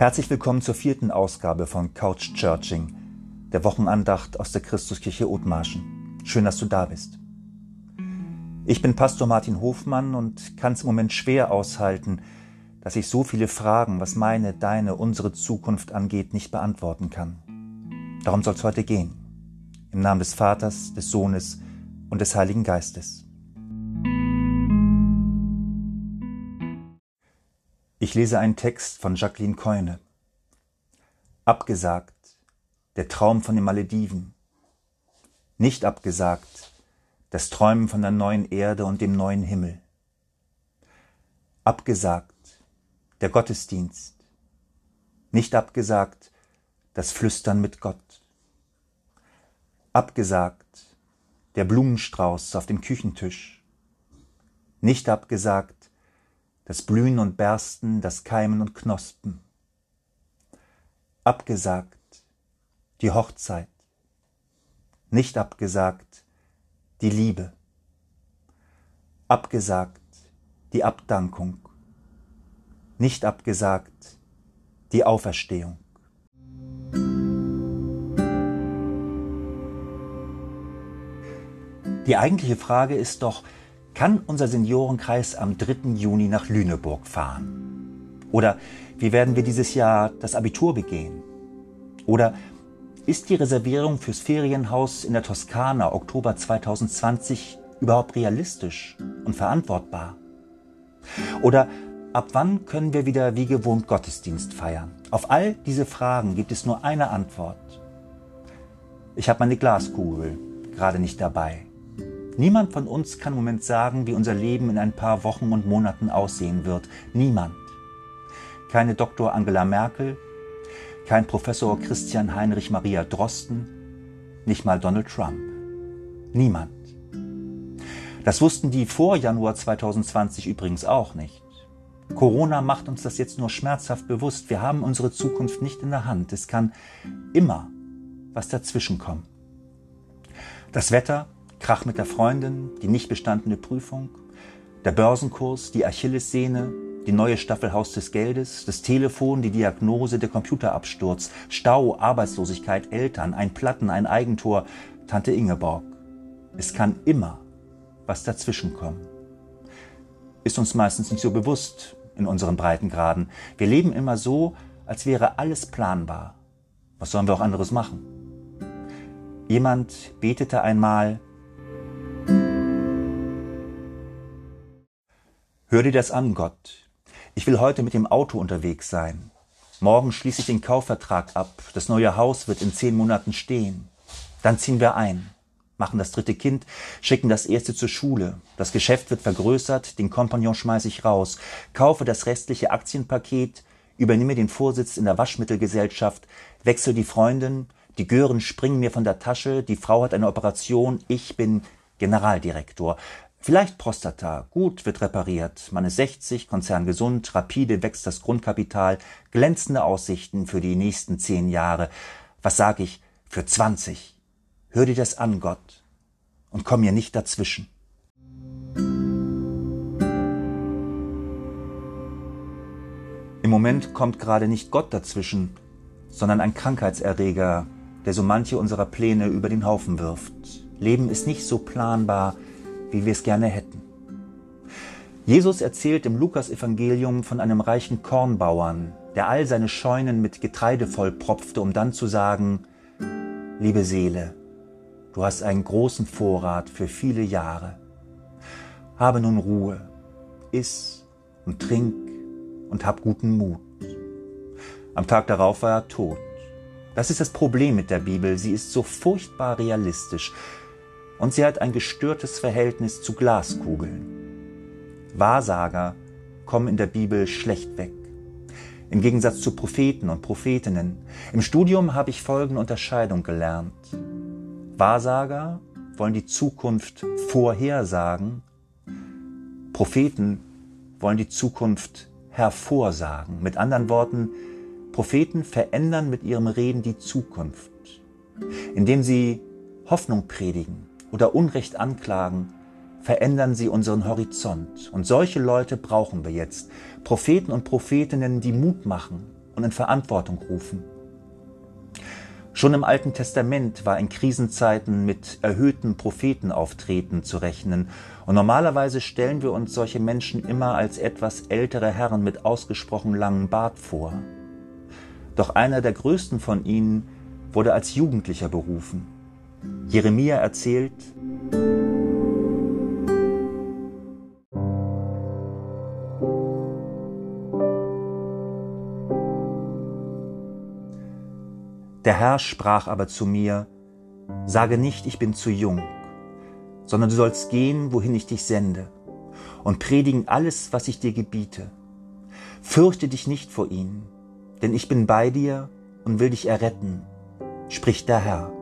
Herzlich willkommen zur vierten Ausgabe von Couch Churching, der Wochenandacht aus der Christuskirche Othmarschen. Schön, dass du da bist. Ich bin Pastor Martin Hofmann und kann es im Moment schwer aushalten, dass ich so viele Fragen, was meine, deine, unsere Zukunft angeht, nicht beantworten kann. Darum soll es heute gehen. Im Namen des Vaters, des Sohnes und des Heiligen Geistes. Ich lese einen Text von Jacqueline Keune. Abgesagt, der Traum von den Malediven. Nicht abgesagt, das Träumen von der neuen Erde und dem neuen Himmel. Abgesagt, der Gottesdienst. Nicht abgesagt, das Flüstern mit Gott. Abgesagt, der Blumenstrauß auf dem Küchentisch. Nicht abgesagt, das Blühen und Bersten, das Keimen und Knospen. Abgesagt die Hochzeit, nicht abgesagt die Liebe, abgesagt die Abdankung, nicht abgesagt die Auferstehung. Die eigentliche Frage ist doch, kann unser Seniorenkreis am 3. Juni nach Lüneburg fahren? Oder wie werden wir dieses Jahr das Abitur begehen? Oder ist die Reservierung fürs Ferienhaus in der Toskana Oktober 2020 überhaupt realistisch und verantwortbar? Oder ab wann können wir wieder wie gewohnt Gottesdienst feiern? Auf all diese Fragen gibt es nur eine Antwort. Ich habe meine Glaskugel gerade nicht dabei. Niemand von uns kann im Moment sagen, wie unser Leben in ein paar Wochen und Monaten aussehen wird. Niemand. Keine Dr. Angela Merkel, kein Professor Christian Heinrich Maria Drosten, nicht mal Donald Trump. Niemand. Das wussten die vor Januar 2020 übrigens auch nicht. Corona macht uns das jetzt nur schmerzhaft bewusst. Wir haben unsere Zukunft nicht in der Hand. Es kann immer was dazwischenkommen. Das Wetter Krach mit der Freundin, die nicht bestandene Prüfung, der Börsenkurs, die Achillessehne, die neue Staffel Haus des Geldes, das Telefon, die Diagnose, der Computerabsturz, Stau, Arbeitslosigkeit, Eltern, ein Platten, ein Eigentor, Tante Ingeborg. Es kann immer was dazwischenkommen. Ist uns meistens nicht so bewusst in unseren Breitengraden. Wir leben immer so, als wäre alles planbar. Was sollen wir auch anderes machen? Jemand betete einmal, Hör dir das an, Gott. Ich will heute mit dem Auto unterwegs sein. Morgen schließe ich den Kaufvertrag ab. Das neue Haus wird in zehn Monaten stehen. Dann ziehen wir ein, machen das dritte Kind, schicken das erste zur Schule. Das Geschäft wird vergrößert, den Kompagnon schmeiße ich raus, kaufe das restliche Aktienpaket, übernehme den Vorsitz in der Waschmittelgesellschaft, wechsle die Freundin, die Gören springen mir von der Tasche, die Frau hat eine Operation, ich bin Generaldirektor. Vielleicht Prostata, gut wird repariert, man ist 60, Konzern gesund, rapide wächst das Grundkapital, glänzende Aussichten für die nächsten zehn Jahre. Was sag ich, für 20? Hör dir das an, Gott, und komm mir nicht dazwischen. Im Moment kommt gerade nicht Gott dazwischen, sondern ein Krankheitserreger, der so manche unserer Pläne über den Haufen wirft. Leben ist nicht so planbar, wie wir es gerne hätten. Jesus erzählt im Lukasevangelium von einem reichen Kornbauern, der all seine Scheunen mit Getreide vollpropfte, um dann zu sagen, liebe Seele, du hast einen großen Vorrat für viele Jahre. Habe nun Ruhe, iss und trink und hab guten Mut. Am Tag darauf war er tot. Das ist das Problem mit der Bibel. Sie ist so furchtbar realistisch und sie hat ein gestörtes Verhältnis zu Glaskugeln. Wahrsager kommen in der Bibel schlecht weg. Im Gegensatz zu Propheten und Prophetinnen. Im Studium habe ich folgende Unterscheidung gelernt. Wahrsager wollen die Zukunft vorhersagen. Propheten wollen die Zukunft hervorsagen. Mit anderen Worten, Propheten verändern mit ihrem Reden die Zukunft, indem sie Hoffnung predigen, oder Unrecht anklagen, verändern sie unseren Horizont. Und solche Leute brauchen wir jetzt. Propheten und Prophetinnen, die Mut machen, und in Verantwortung rufen. Schon im Alten Testament war in Krisenzeiten mit erhöhten Prophetenauftreten zu rechnen, und normalerweise stellen wir uns solche Menschen immer als etwas ältere Herren mit ausgesprochen langem Bart vor. Doch einer der größten von ihnen wurde als Jugendlicher berufen. Jeremia erzählt, Der Herr sprach aber zu mir, Sage nicht, ich bin zu jung, sondern du sollst gehen, wohin ich dich sende, und predigen alles, was ich dir gebiete. Fürchte dich nicht vor ihnen, denn ich bin bei dir und will dich erretten, spricht der Herr.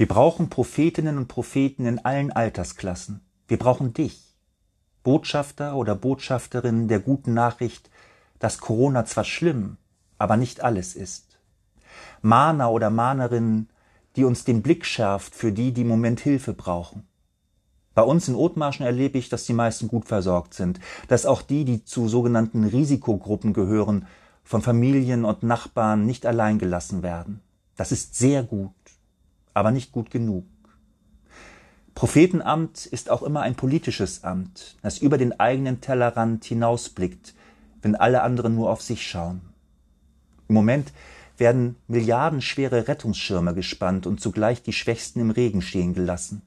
Wir brauchen Prophetinnen und Propheten in allen Altersklassen. Wir brauchen dich, Botschafter oder Botschafterin der guten Nachricht, dass Corona zwar schlimm, aber nicht alles ist. Mahner oder Mahnerin, die uns den Blick schärft für die, die im Moment Hilfe brauchen. Bei uns in Othmarschen erlebe ich, dass die meisten gut versorgt sind, dass auch die, die zu sogenannten Risikogruppen gehören, von Familien und Nachbarn nicht allein gelassen werden. Das ist sehr gut, aber nicht gut genug. Prophetenamt ist auch immer ein politisches Amt, das über den eigenen Tellerrand hinausblickt, wenn alle anderen nur auf sich schauen. Im Moment werden milliardenschwere Rettungsschirme gespannt und zugleich die Schwächsten im Regen stehen gelassen.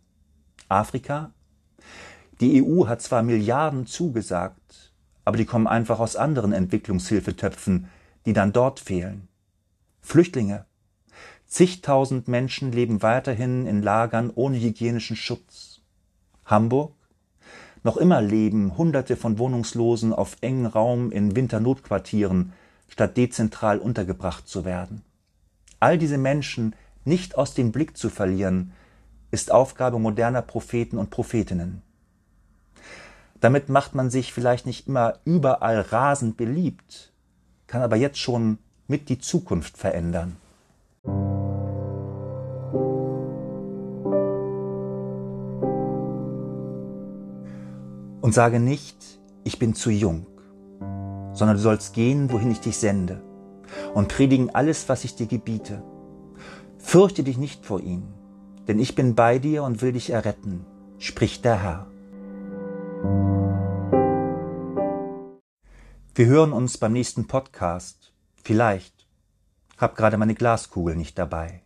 Afrika? Die EU hat zwar Milliarden zugesagt, aber die kommen einfach aus anderen Entwicklungshilfetöpfen, die dann dort fehlen. Flüchtlinge. Zigtausend Menschen leben weiterhin in Lagern ohne hygienischen Schutz. Hamburg? Noch immer leben Hunderte von Wohnungslosen auf engen Raum in Winternotquartieren, statt dezentral untergebracht zu werden. All diese Menschen nicht aus dem Blick zu verlieren, ist Aufgabe moderner Propheten und Prophetinnen. Damit macht man sich vielleicht nicht immer überall rasend beliebt, kann aber jetzt schon mit die Zukunft verändern. Und sage nicht, ich bin zu jung, sondern du sollst gehen, wohin ich dich sende, und predigen alles, was ich dir gebiete. Fürchte dich nicht vor ihnen, denn ich bin bei dir und will dich erretten, spricht der Herr. Wir hören uns beim nächsten Podcast. Vielleicht. Hab gerade meine Glaskugel nicht dabei.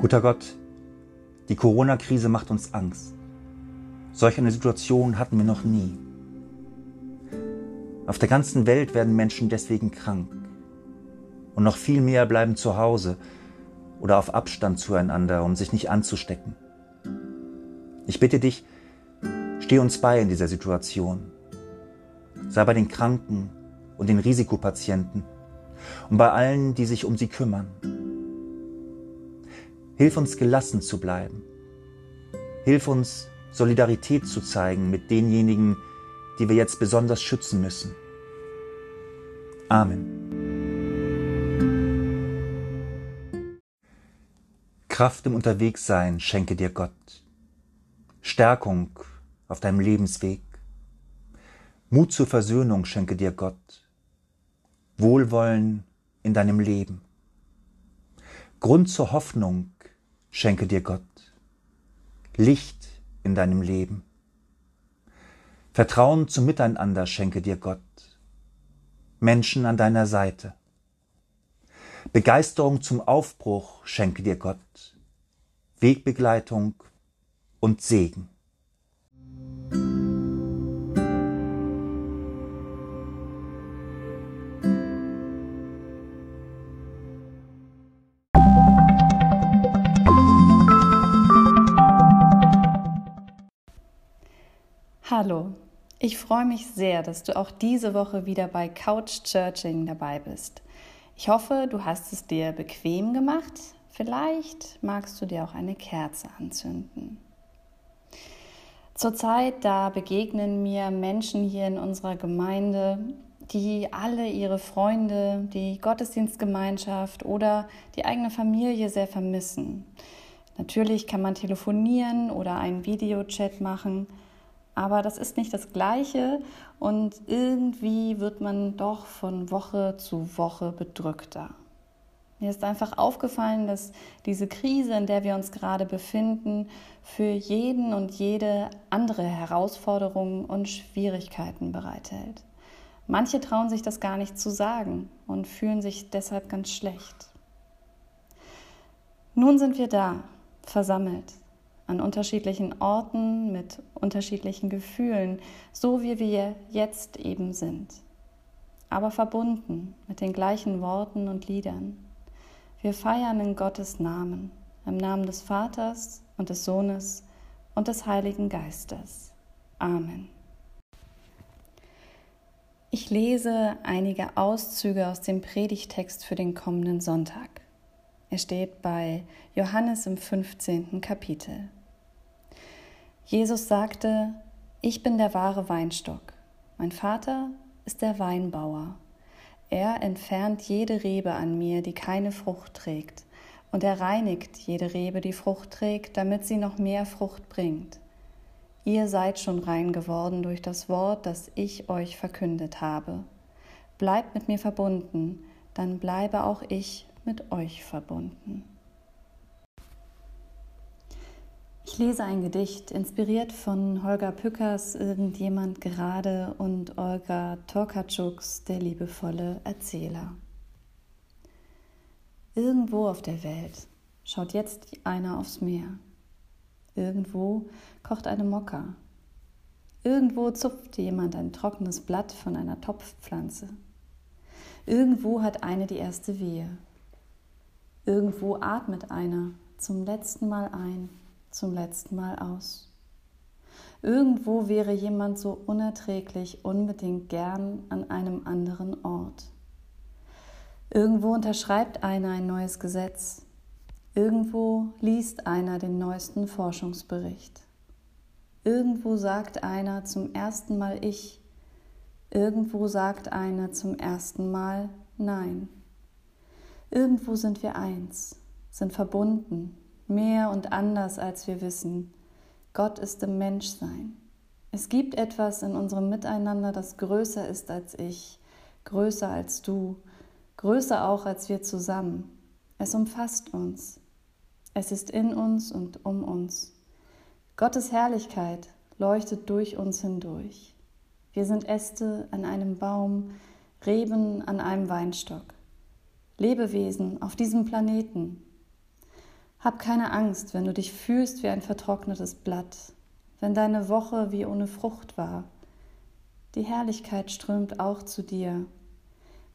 Guter Gott, die Corona-Krise macht uns Angst. Solch eine Situation hatten wir noch nie. Auf der ganzen Welt werden Menschen deswegen krank. Und noch viel mehr bleiben zu Hause oder auf Abstand zueinander, um sich nicht anzustecken. Ich bitte dich, steh uns bei in dieser Situation. Sei bei den Kranken und den Risikopatienten und bei allen, die sich um sie kümmern. Hilf uns gelassen zu bleiben. Hilf uns Solidarität zu zeigen mit denjenigen, die wir jetzt besonders schützen müssen. Amen. Kraft im Unterwegssein schenke dir Gott. Stärkung auf deinem Lebensweg. Mut zur Versöhnung schenke dir Gott. Wohlwollen in deinem Leben. Grund zur Hoffnung schenke dir Gott. Licht in deinem Leben. Vertrauen zum Miteinander schenke dir Gott. Menschen an deiner Seite. Begeisterung zum Aufbruch schenke dir Gott. Wegbegleitung und Segen. Hallo, ich freue mich sehr, dass du auch diese Woche wieder bei Couch Churching dabei bist. Ich hoffe, du hast es dir bequem gemacht. Vielleicht magst du dir auch eine Kerze anzünden. Zurzeit, da begegnen mir Menschen hier in unserer Gemeinde, die alle ihre Freunde, die Gottesdienstgemeinschaft oder die eigene Familie sehr vermissen. Natürlich kann man telefonieren oder einen Videochat machen, aber das ist nicht das Gleiche und irgendwie wird man doch von Woche zu Woche bedrückter. Mir ist einfach aufgefallen, dass diese Krise, in der wir uns gerade befinden, für jeden und jede andere Herausforderungen und Schwierigkeiten bereithält. Manche trauen sich das gar nicht zu sagen und fühlen sich deshalb ganz schlecht. Nun sind wir da, versammelt, an unterschiedlichen Orten mit unterschiedlichen Gefühlen, so wie wir jetzt eben sind, aber verbunden mit den gleichen Worten und Liedern. Wir feiern in Gottes Namen, im Namen des Vaters und des Sohnes und des Heiligen Geistes. Amen. Ich lese einige Auszüge aus dem Predigtext für den kommenden Sonntag. Er steht bei Johannes im 15. Kapitel. Jesus sagte, ich bin der wahre Weinstock, mein Vater ist der Weinbauer. Er entfernt jede Rebe an mir, die keine Frucht trägt, und er reinigt jede Rebe, die Frucht trägt, damit sie noch mehr Frucht bringt. Ihr seid schon rein geworden durch das Wort, das ich euch verkündet habe. Bleibt mit mir verbunden, dann bleibe auch ich mit euch verbunden. Ich lese ein Gedicht, inspiriert von Holger Pückers Irgendjemand gerade und Olga Torkatschuks Der liebevolle Erzähler. Irgendwo auf der Welt schaut jetzt einer aufs Meer. Irgendwo kocht eine Mokka. Irgendwo zupft jemand ein trockenes Blatt von einer Topfpflanze. Irgendwo hat eine die erste Wehe. Irgendwo atmet einer zum letzten Mal ein zum letzten Mal aus. Irgendwo wäre jemand so unerträglich unbedingt gern an einem anderen Ort. Irgendwo unterschreibt einer ein neues Gesetz. Irgendwo liest einer den neuesten Forschungsbericht. Irgendwo sagt einer zum ersten Mal ich. Irgendwo sagt einer zum ersten Mal Nein. Irgendwo sind wir eins, sind verbunden, mehr und anders, als wir wissen. Gott ist im Menschsein. Es gibt etwas in unserem Miteinander, das größer ist als ich, größer als du, größer auch als wir zusammen. Es umfasst uns. Es ist in uns und um uns. Gottes Herrlichkeit leuchtet durch uns hindurch. Wir sind Äste an einem Baum, Reben an einem Weinstock. Lebewesen auf diesem Planeten, hab keine Angst, wenn du dich fühlst wie ein vertrocknetes Blatt, wenn deine Woche wie ohne Frucht war. Die Herrlichkeit strömt auch zu dir.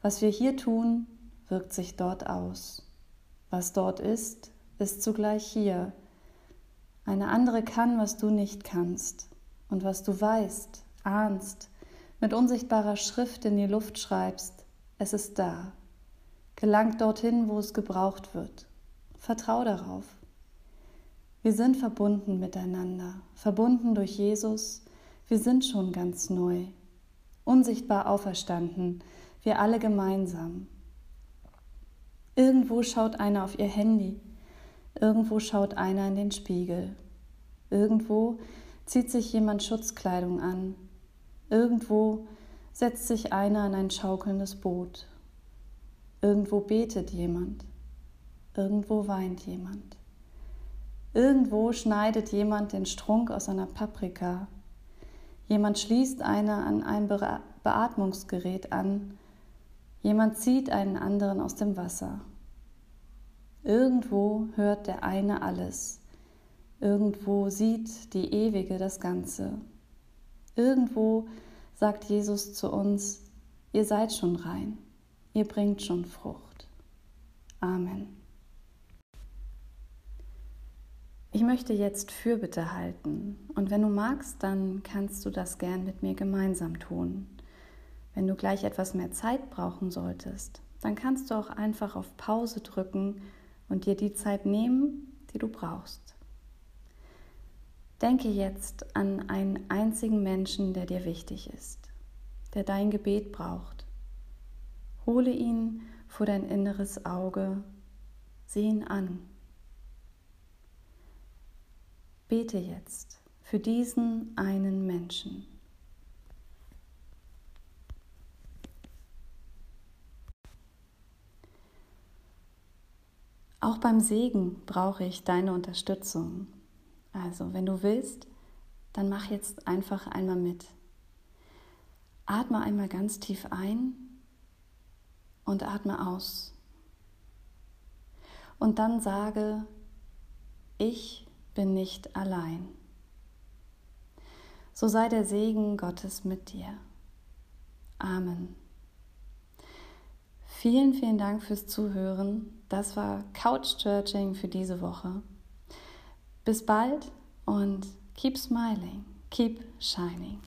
Was wir hier tun, wirkt sich dort aus. Was dort ist, ist zugleich hier. Eine andere kann, was du nicht kannst. Und was du weißt, ahnst, mit unsichtbarer Schrift in die Luft schreibst, es ist da. Gelangt dorthin, wo es gebraucht wird. Vertrau darauf. Wir sind verbunden miteinander, verbunden durch Jesus. Wir sind schon ganz neu, unsichtbar auferstanden, wir alle gemeinsam. Irgendwo schaut einer auf ihr Handy, irgendwo schaut einer in den Spiegel, irgendwo zieht sich jemand Schutzkleidung an, irgendwo setzt sich einer an ein schaukelndes Boot, irgendwo betet jemand. Irgendwo weint jemand. Irgendwo schneidet jemand den Strunk aus einer Paprika. Jemand schließt einer an ein Beatmungsgerät an. Jemand zieht einen anderen aus dem Wasser. Irgendwo hört der eine alles. Irgendwo sieht die Ewige das Ganze. Irgendwo sagt Jesus zu uns, ihr seid schon rein, ihr bringt schon Frucht. Amen. Ich möchte jetzt Fürbitte halten und wenn du magst, dann kannst du das gern mit mir gemeinsam tun. Wenn du gleich etwas mehr Zeit brauchen solltest, dann kannst du auch einfach auf Pause drücken und dir die Zeit nehmen, die du brauchst. Denke jetzt an einen einzigen Menschen, der dir wichtig ist, der dein Gebet braucht. Hole ihn vor dein inneres Auge, sieh ihn an. Bete jetzt für diesen einen Menschen. Auch beim Segen brauche ich deine Unterstützung. Also, wenn du willst, dann mach jetzt einfach einmal mit. Atme einmal ganz tief ein und atme aus. Und dann sage, ich bin nicht allein. So sei der Segen Gottes mit dir. Amen. Vielen, vielen Dank fürs Zuhören. Das war Couch Churching für diese Woche. Bis bald und keep smiling, keep shining.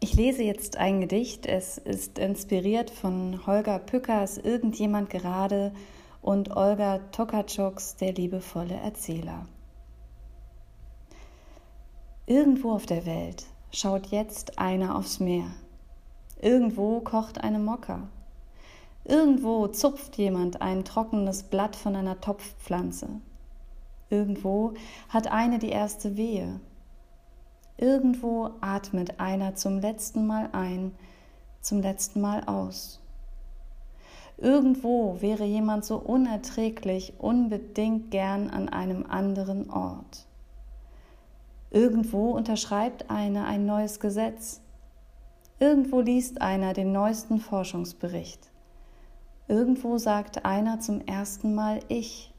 Ich lese jetzt ein Gedicht. Es ist inspiriert von Holger Pückers Irgendjemand gerade und Olga Tokarczuks Der liebevolle Erzähler. Irgendwo auf der Welt schaut jetzt einer aufs Meer. Irgendwo kocht eine Mokka. Irgendwo zupft jemand ein trockenes Blatt von einer Topfpflanze. Irgendwo hat eine die erste Wehe. Irgendwo atmet einer zum letzten Mal ein, zum letzten Mal aus. Irgendwo wäre jemand so unerträglich unbedingt gern an einem anderen Ort. Irgendwo unterschreibt einer ein neues Gesetz, Irgendwo liest einer den neuesten Forschungsbericht. Irgendwo sagt einer zum ersten Mal Ich.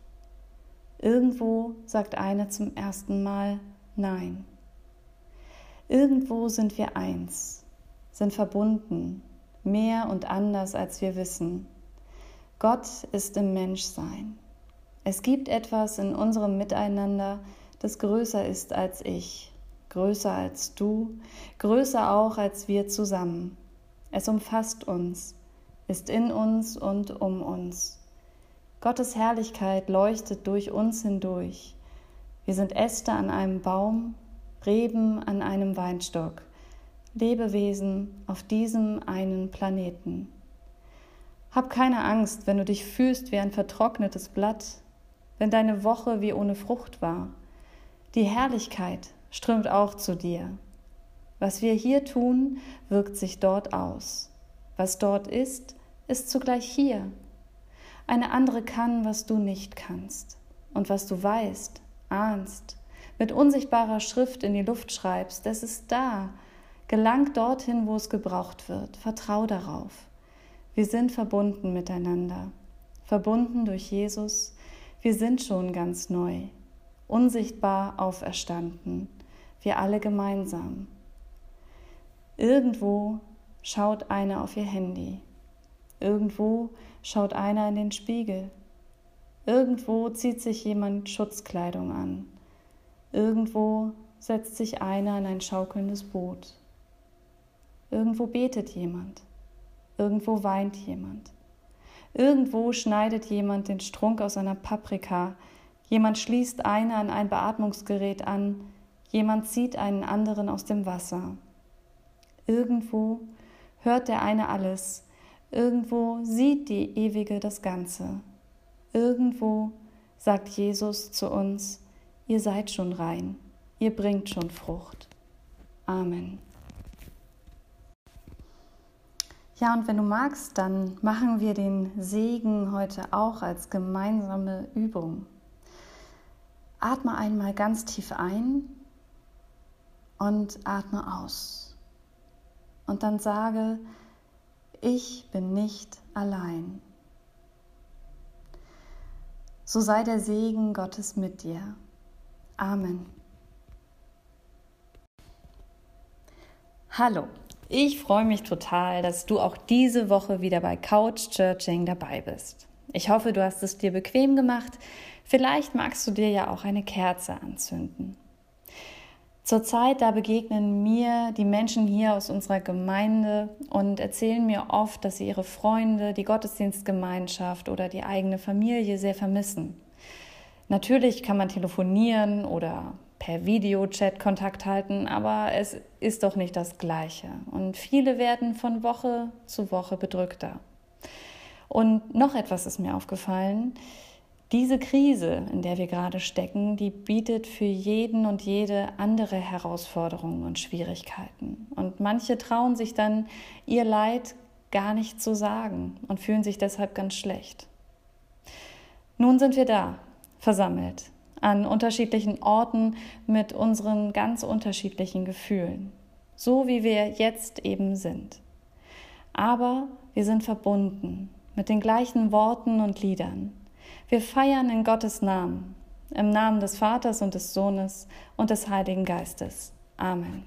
Irgendwo sagt einer zum ersten Mal Nein. Irgendwo sind wir eins, sind verbunden, mehr und anders als wir wissen. Gott ist im Menschsein. Es gibt etwas in unserem Miteinander, das größer ist als ich, größer als du, größer auch als wir zusammen. Es umfasst uns, ist in uns und um uns. Gottes Herrlichkeit leuchtet durch uns hindurch. Wir sind Äste an einem Baum, Reben an einem Weinstock, Lebewesen auf diesem einen Planeten. Hab keine Angst, wenn du dich fühlst wie ein vertrocknetes Blatt, wenn deine Woche wie ohne Frucht war. Die Herrlichkeit strömt auch zu dir. Was wir hier tun, wirkt sich dort aus. Was dort ist, ist zugleich hier. Eine andere kann, was du nicht kannst. Und was du weißt, ahnst, mit unsichtbarer Schrift in die Luft schreibst, es ist da. Gelang dorthin, wo es gebraucht wird. Vertrau darauf. Wir sind verbunden miteinander. Verbunden durch Jesus. Wir sind schon ganz neu. Unsichtbar auferstanden wir alle gemeinsam. Irgendwo schaut einer auf ihr Handy. Irgendwo schaut einer in den Spiegel. Irgendwo zieht sich jemand Schutzkleidung an. Irgendwo setzt sich einer in ein schaukelndes Boot. Irgendwo betet jemand. Irgendwo weint jemand. Irgendwo schneidet jemand den Strunk aus einer Paprika. Jemand schließt einer an ein Beatmungsgerät an. Jemand zieht einen anderen aus dem Wasser. Irgendwo hört der eine alles, irgendwo sieht die Ewige das Ganze. Irgendwo sagt Jesus zu uns, ihr seid schon rein, ihr bringt schon Frucht. Amen. Ja, und wenn du magst, dann machen wir den Segen heute auch als gemeinsame Übung. Atme einmal ganz tief ein und atme aus. Und dann sage, ich bin nicht allein. So sei der Segen Gottes mit dir. Amen. Hallo, ich freue mich total, dass du auch diese Woche wieder bei Couch Churching dabei bist. Ich hoffe, du hast es dir bequem gemacht. Vielleicht magst du dir ja auch eine Kerze anzünden. Zurzeit, da begegnen mir die Menschen hier aus unserer Gemeinde und erzählen mir oft, dass sie ihre Freunde, die Gottesdienstgemeinschaft oder die eigene Familie sehr vermissen. Natürlich kann man telefonieren oder per Videochat Kontakt halten, aber es ist doch nicht das Gleiche. Und viele werden von Woche zu Woche bedrückter. Und noch etwas ist mir aufgefallen. Diese Krise, in der wir gerade stecken, die bietet für jeden und jede andere Herausforderungen und Schwierigkeiten. Und manche trauen sich dann ihr Leid gar nicht zu sagen und fühlen sich deshalb ganz schlecht. Nun sind wir da, versammelt, an unterschiedlichen Orten mit unseren ganz unterschiedlichen Gefühlen, so wie wir jetzt eben sind. Aber wir sind verbunden mit den gleichen Worten und Liedern wir feiern in Gottes Namen, im Namen des Vaters und des Sohnes und des Heiligen Geistes. Amen.